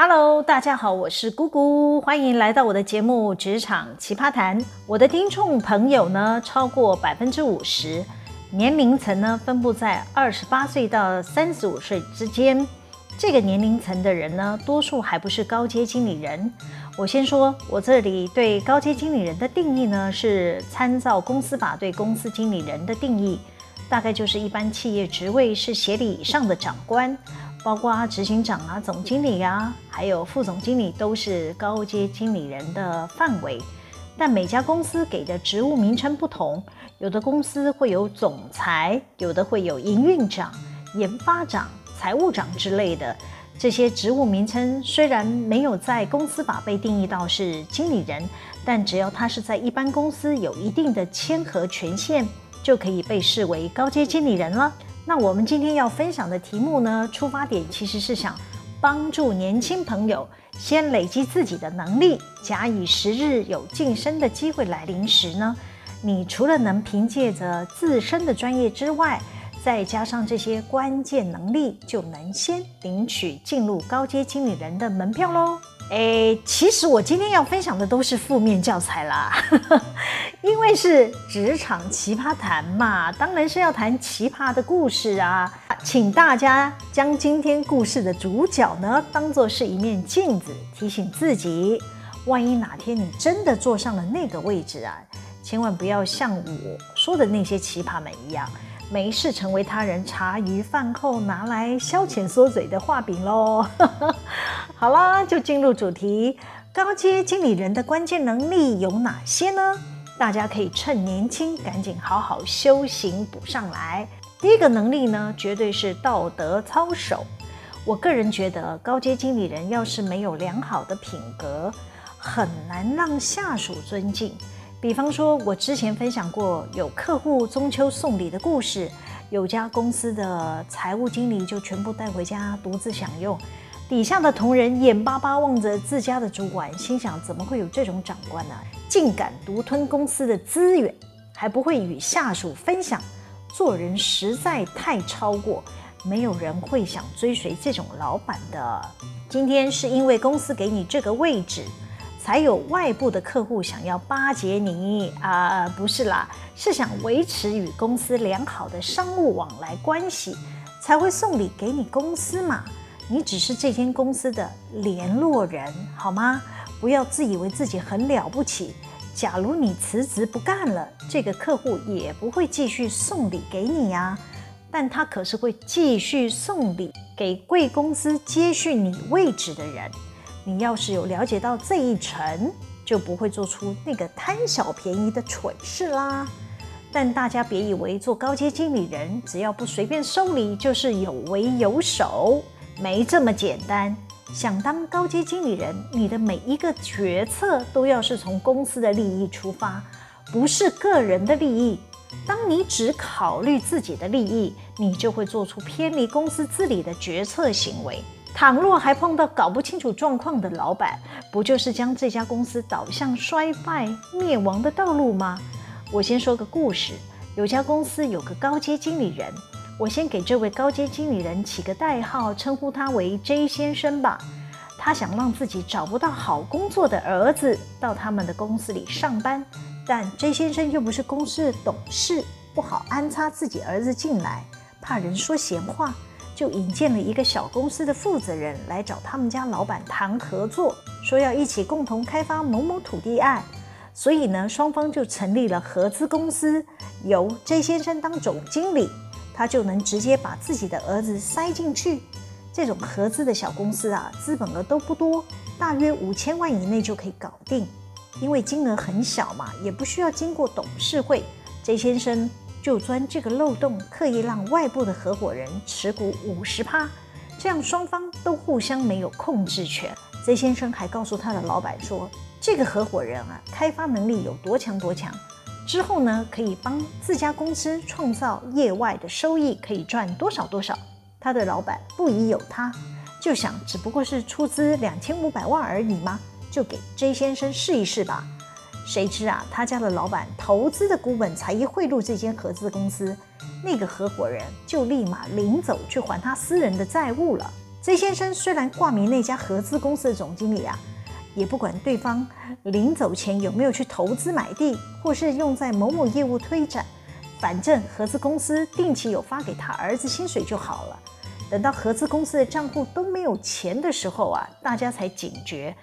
Hello，大家好，我是姑姑，欢迎来到我的节目《职场奇葩谈》。我的听众朋友呢，超过百分之五十，年龄层呢分布在二十八岁到三十五岁之间。这个年龄层的人呢，多数还不是高阶经理人。我先说，我这里对高阶经理人的定义呢，是参照公司法对公司经理人的定义，大概就是一般企业职位是协理以上的长官。包括啊执行长啊、总经理啊，还有副总经理，都是高阶经理人的范围。但每家公司给的职务名称不同，有的公司会有总裁，有的会有营运长、研发长、财务长之类的。这些职务名称虽然没有在公司法被定义到是经理人，但只要他是在一般公司有一定的签核权限，就可以被视为高阶经理人了。那我们今天要分享的题目呢，出发点其实是想帮助年轻朋友先累积自己的能力，假以时日有晋升的机会来临时呢，你除了能凭借着自身的专业之外，再加上这些关键能力，就能先领取进入高阶经理人的门票喽。诶，其实我今天要分享的都是负面教材啦，因为是职场奇葩谈嘛，当然是要谈奇葩的故事啊。请大家将今天故事的主角呢，当作是一面镜子，提醒自己，万一哪天你真的坐上了那个位置啊，千万不要像我说的那些奇葩们一样。没事，成为他人茶余饭后拿来消遣缩嘴的话柄喽。好啦，就进入主题。高阶经理人的关键能力有哪些呢？大家可以趁年轻，赶紧好好修行补上来。第一个能力呢，绝对是道德操守。我个人觉得，高阶经理人要是没有良好的品格，很难让下属尊敬。比方说，我之前分享过有客户中秋送礼的故事，有家公司的财务经理就全部带回家独自享用，底下的同仁眼巴巴望着自家的主管，心想：怎么会有这种长官呢？竟敢独吞公司的资源，还不会与下属分享，做人实在太超过，没有人会想追随这种老板的。今天是因为公司给你这个位置。才有外部的客户想要巴结你啊、不是啦，是想维持与公司良好的商务往来关系，才会送礼给你公司嘛。你只是这间公司的联络人，好吗？不要自以为自己很了不起。假如你辞职不干了，这个客户也不会继续送礼给你呀，但他可是会继续送礼给贵公司接续你位置的人。你要是有了解到这一层，就不会做出那个贪小便宜的蠢事啦。但大家别以为做高阶经理人，只要不随便收礼，就是有为有守，没这么简单。想当高阶经理人，你的每一个决策都要是从公司的利益出发，不是个人的利益。当你只考虑自己的利益，你就会做出偏离公司治理的决策行为。倘若还碰到搞不清楚状况的老板，不就是将这家公司导向衰败灭亡的道路吗？我先说个故事。有家公司有个高阶经理人，我先给这位高阶经理人起个代号，称呼他为 J 先生吧。他想让自己找不到好工作的儿子到他们的公司里上班，但 J 先生又不是公司的董事，不好安插自己儿子进来，怕人说闲话。就引荐了一个小公司的负责人来找他们家老板谈合作，说要一起共同开发某某土地案。所以呢，双方就成立了合资公司，由 J 先生当总经理，他就能直接把自己的儿子塞进去。这种合资的小公司啊，资本额都不多，大约五千万以内就可以搞定。因为金额很小嘛，也不需要经过董事会。J 先生。就钻这个漏洞，刻意让外部的合伙人持股五十趴，这样双方都互相没有控制权。J 先生还告诉他的老板说，这个合伙人啊，开发能力有多强多强，之后呢，可以帮自家公司创造业外的收益，可以赚多少多少。他的老板不疑有他，就想只不过是出资两千五百万而已嘛，就给 J 先生试一试吧。谁知啊，他家的老板投资的股本才一汇入这间合资公司，那个合伙人就立马临走去还他私人的债务了。，J 先生虽然挂名那家合资公司的总经理啊，也不管对方临走前有没有去投资买地，或是用在某某业务推展，反正合资公司定期有发给他儿子薪水就好了。等到合资公司的账户都没有钱的时候啊，大家才警觉，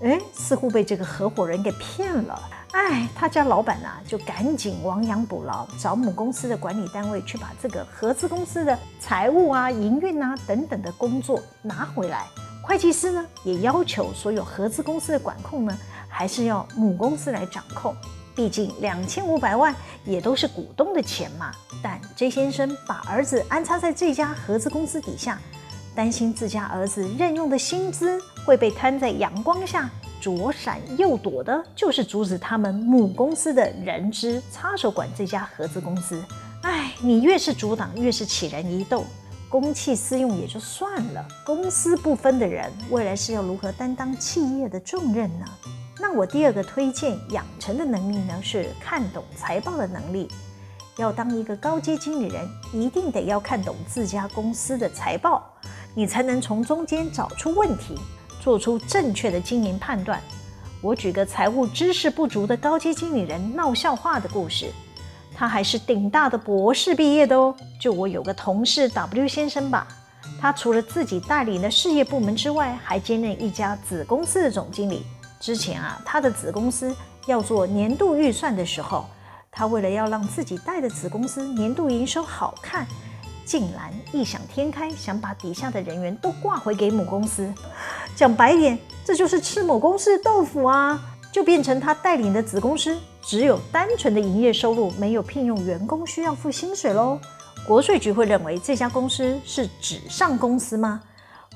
诶，似乎被这个合伙人给骗了。哎，他家老板呐、啊，就赶紧亡羊补牢，找母公司的管理单位去把这个合资公司的财务啊、营运啊等等的工作拿回来。会计师呢，也要求所有合资公司的管控呢，还是要母公司来掌控。毕竟两千五百万也都是股东的钱嘛。但 J 先生把儿子安插在这家合资公司底下，担心自家儿子任用的薪资会被摊在阳光下，左闪右躲的，就是阻止他们母公司的人资插手管这家合资公司。哎，你越是阻挡，越是起人疑窦，公器私用也就算了，公私不分的人，未来是要如何担当企业的重任呢？那我第二个推荐养成的能力呢，是看懂财报的能力。要当一个高阶经理人，一定得要看懂自家公司的财报，你才能从中间找出问题，做出正确的经营判断。我举个财务知识不足的高阶经理人闹笑话的故事，他还是顶大的博士毕业的哦。就我有个同事 W 先生吧，他除了自己带领的事业部门之外，还兼任一家子公司的总经理。之前啊，他的子公司要做年度预算的时候，他为了要让自己带的子公司年度营收好看，竟然异想天开，想把底下的人员都挂回给母公司。讲白点，这就是吃母公司豆腐啊！就变成他带领的子公司只有单纯的营业收入，没有聘用员工需要付薪水喽。国税局会认为这家公司是纸上公司吗？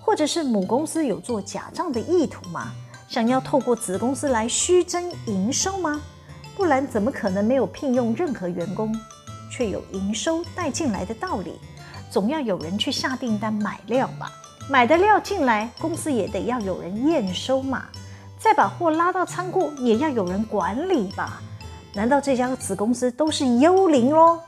或者是母公司有做假账的意图吗？想要透过子公司来虚增营收吗？不然怎么可能没有聘用任何员工，却有营收带进来的道理？总要有人去下订单买料吧？买的料进来，公司也得要有人验收嘛。再把货拉到仓库，也要有人管理吧？难道这家子公司都是幽灵喽？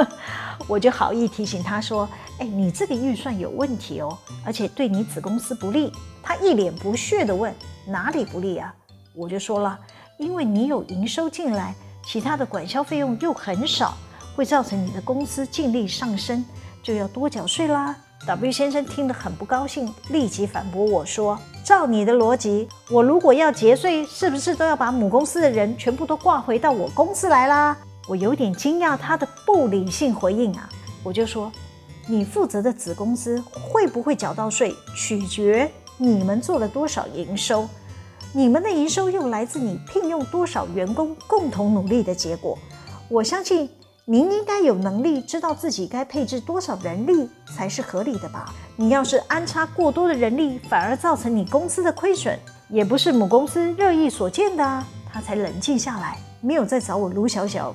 我就好意提醒他说：“哎，你这个预算有问题哦，而且对你子公司不利。”他一脸不屑地问。哪里不利啊？我就说了，因为你有营收进来，其他的管销费用又很少，会造成你的公司净利上升，就要多缴税啦。W 先生听得很不高兴，立即反驳我说：“照你的逻辑，我如果要节税，是不是都要把母公司的人全部都挂回到我公司来啦？”我有点惊讶他的不理性回应啊，我就说：“你负责的子公司会不会缴到税，取决。”你们做了多少营收？你们的营收又来自你聘用多少员工共同努力的结果。我相信您应该有能力知道自己该配置多少人力才是合理的吧？你要是安插过多的人力，反而造成你公司的亏损，也不是母公司乐意所见的啊。他才冷静下来，没有再找我卢小小。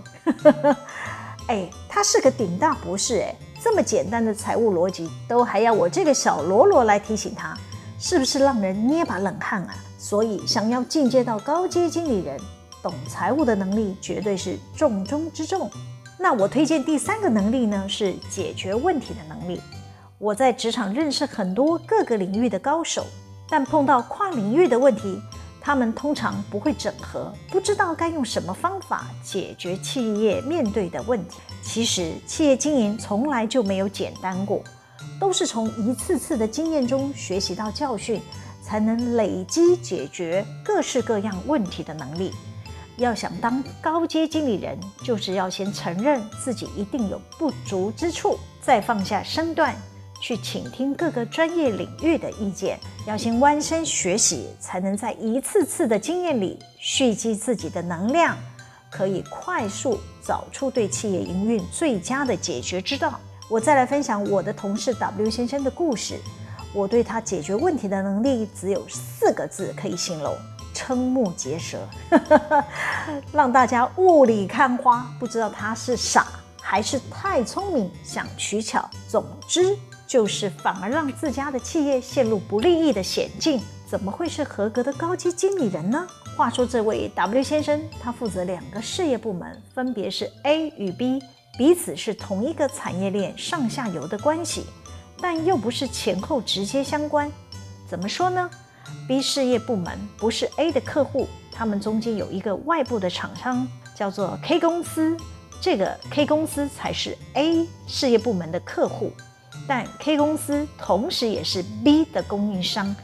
哎，他是个顶大博士，哎，这么简单的财务逻辑都还要我这个小啰啰来提醒他。是不是让人捏把冷汗啊？所以想要进阶到高阶经理人，懂财务的能力绝对是重中之重。那我推荐第三个能力呢，是解决问题的能力。我在职场认识很多各个领域的高手，但碰到跨领域的问题，他们通常不会整合，不知道该用什么方法解决企业面对的问题。其实企业经营从来就没有简单过。都是从一次次的经验中学习到教训，才能累积解决各式各样问题的能力。要想当高阶经理人，就是要先承认自己一定有不足之处，再放下身段去倾听各个专业领域的意见。要先弯身学习，才能在一次次的经验里蓄积自己的能量，可以快速找出对企业营运最佳的解决之道。我再来分享我的同事 W 先生的故事。我对他解决问题的能力只有四个字可以形容：瞠目结舌，让大家雾里看花，不知道他是傻还是太聪明想取巧。总之就是反而让自家的企业陷入不利益的险境。怎么会是合格的高级经理人呢？话说这位 W 先生，他负责两个事业部门，分别是 A 与 B。彼此是同一个产业链上下游的关系，但又不是前后直接相关。怎么说呢？B 事业部门不是 A 的客户，他们中间有一个外部的厂商，叫做 K 公司。这个 K 公司才是 A 事业部门的客户，但 K 公司同时也是 B 的供应商。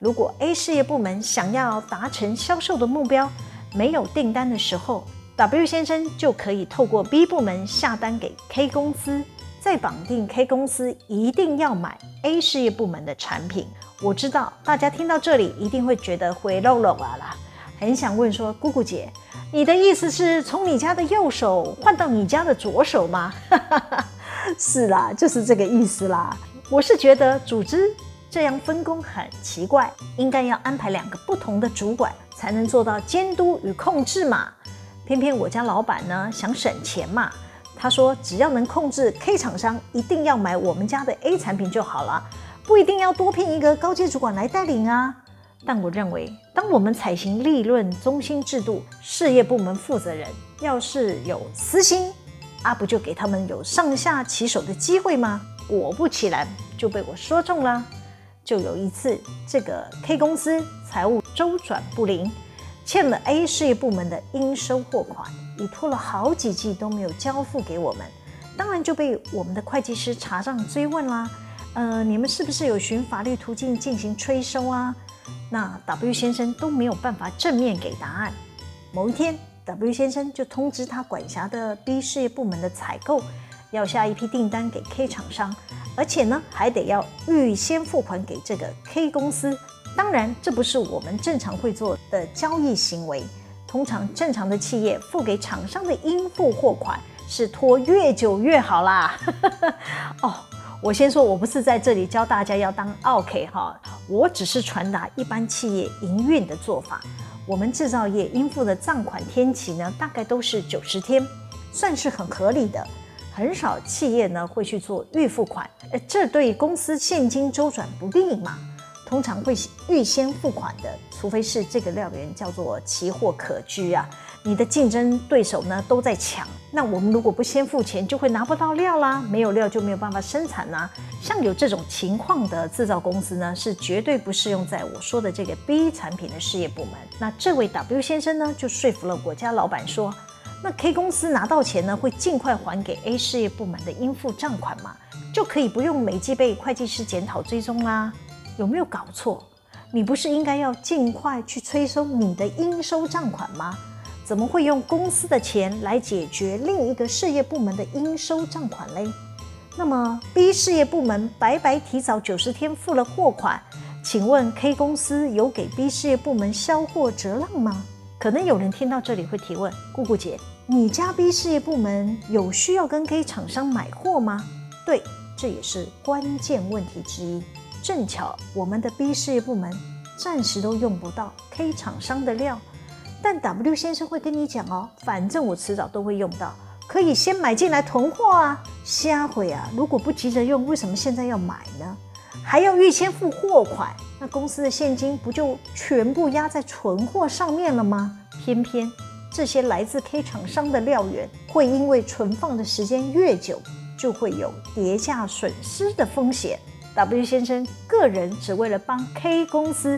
如果 A 事业部门想要达成销售的目标，没有订单的时候，W 先生就可以透过 B 部门下单给 K 公司，再绑定 K 公司一定要买 A 事业部门的产品。我知道大家听到这里一定会觉得灰溜溜啊啦，很想问说，姑姑姐，你的意思是从你家的右手换到你家的左手吗？是啦，就是这个意思啦。我是觉得组织这样分工很奇怪，应该要安排两个不同的主管。才能做到监督与控制嘛。偏偏我家老板呢想省钱嘛，他说只要能控制 K 厂商一定要买我们家的 A 产品就好了，不一定要多聘一个高阶主管来带领啊。但我认为，当我们采行利润中心制度，事业部门负责人要是有私心，啊不就给他们有上下其手的机会吗？果不其然，就被我说中了。就有一次，这个 K 公司财务周转不灵，欠了 A 事业部门的应收货款，已拖了好几季都没有交付给我们，当然就被我们的会计师查账追问啦。呃，你们是不是有循法律途径进行催收啊？那 W 先生都没有办法正面给答案。某一天，W 先生就通知他管辖的 B 事业部门的采购，要下一批订单给 K 厂商。而且呢，还得要预先付款给这个 K 公司。当然，这不是我们正常会做的交易行为。通常正常的企业付给厂商的应付货款是拖越久越好啦。哦，我先说，我不是在这里教大家要当 OK 哈，我只是传达一般企业营运的做法。我们制造业应付的账款天期呢，大概都是九十天，算是很合理的。很少企业呢会去做预付款，这对公司现金周转不利嘛。通常会预先付款的，除非是这个料源叫做奇货可居啊，你的竞争对手呢都在抢，那我们如果不先付钱，就会拿不到料啦，没有料就没有办法生产啦。像有这种情况的制造公司呢，是绝对不适用在我说的这个 B 产品的事业部门。那这位 W 先生呢，就说服了我家老板说。那 K 公司拿到钱呢，会尽快还给 A 事业部门的应付账款嘛，就可以不用每季被会计师检讨追踪啦。有没有搞错？你不是应该要尽快去催收你的应收账款吗？怎么会用公司的钱来解决另一个事业部门的应收账款嘞？那么 B 事业部门白白提早九十天付了货款，请问 K 公司有给 B 事业部门销货折让吗？可能有人听到这里会提问：姑姑姐，你家 B 事业部门有需要跟 K 厂商买货吗？对，这也是关键问题之一。正巧我们的 B 事业部门暂时都用不到 K 厂商的料，但 W 先生会跟你讲哦，反正我迟早都会用到，可以先买进来囤货啊。下回啊，如果不急着用，为什么现在要买呢？还要预先付货款，那公司的现金不就全部压在存货上面了吗？偏偏这些来自 K 厂商的料源，会因为存放的时间越久，就会有跌价损失的风险。W 先生个人只为了帮 K 公司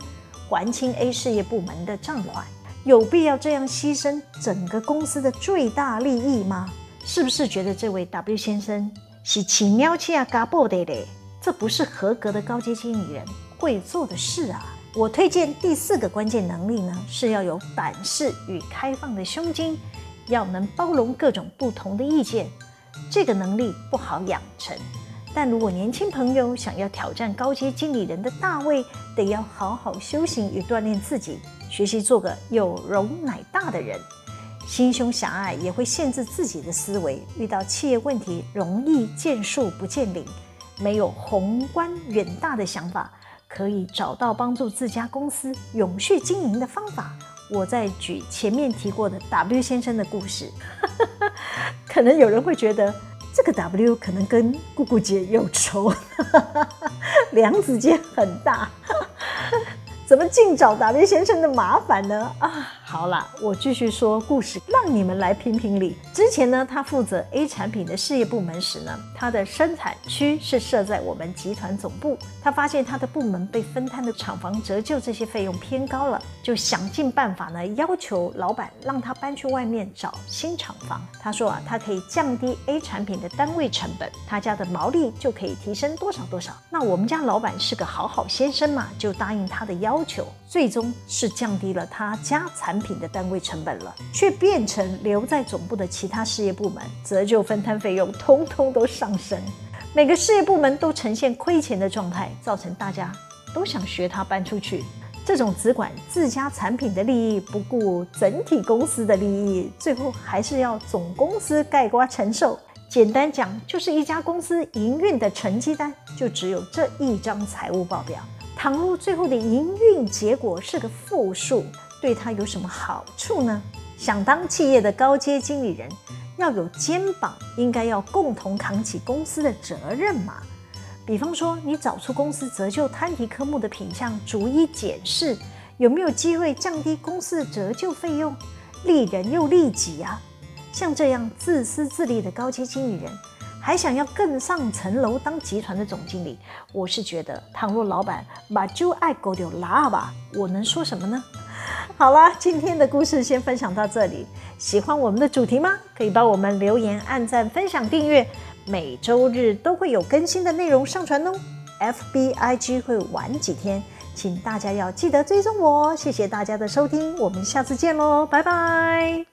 还清 A 事业部门的账款，有必要这样牺牲整个公司的最大利益吗？是不是觉得这位 W 先生是起喵气啊嘎布的嘞？这不是合格的高阶经理人会做的事啊！我推荐第四个关键能力呢，是要有胆识与开放的胸襟，要能包容各种不同的意见。这个能力不好养成，但如果年轻朋友想要挑战高阶经理人的大位，得要好好修行与锻炼自己，学习做个有容乃大的人。心胸狭隘也会限制自己的思维，遇到企业问题容易见树不见林。没有宏观远大的想法，可以找到帮助自家公司永续经营的方法。我再举前面提过的 W 先生的故事，可能有人会觉得这个 W 可能跟姑姑姐有仇，梁子间很大，怎么尽找 W 先生的麻烦呢？啊，好啦，我继续说故事，让你们来评评理。之前呢，他负责 A 产品的事业部门时呢，他的生产区是设在我们集团总部。他发现他的部门被分摊的厂房折旧这些费用偏高了，就想尽办法呢，要求老板让他搬去外面找新厂房。他说啊，他可以降低 A 产品的单位成本，他家的毛利就可以提升多少多少。那我们家老板是个好好先生嘛，就答应他的要求，最终是降低了他家产品的单位成本了，却变成留在总部的其他事业部门折旧分摊费用通通都上升，每个事业部门都呈现亏钱的状态，造成大家都想学他搬出去。这种只管自家产品的利益，不顾整体公司的利益，最后还是要总公司盖瓜承受。简单讲，就是一家公司营运的成绩单就只有这一张财务报表。倘若最后的营运结果是个负数，对他有什么好处呢？想当企业的高阶经理人，要有肩膀，应该要共同扛起公司的责任嘛。比方说，你找出公司折旧摊提科目的品项，逐一检视有没有机会降低公司的折旧费用，利人又利己啊。像这样自私自利的高阶经理人，还想要更上层楼当集团的总经理，我是觉得，倘若老板把就爱狗丢拉吧，我能说什么呢？好啦，今天的故事先分享到这里。喜欢我们的主题吗？可以帮我们留言、按赞、分享、订阅。每周日都会有更新的内容上传哦。FBIG 会晚几天，请大家要记得追踪我哦。谢谢大家的收听，我们下次见喽，拜拜。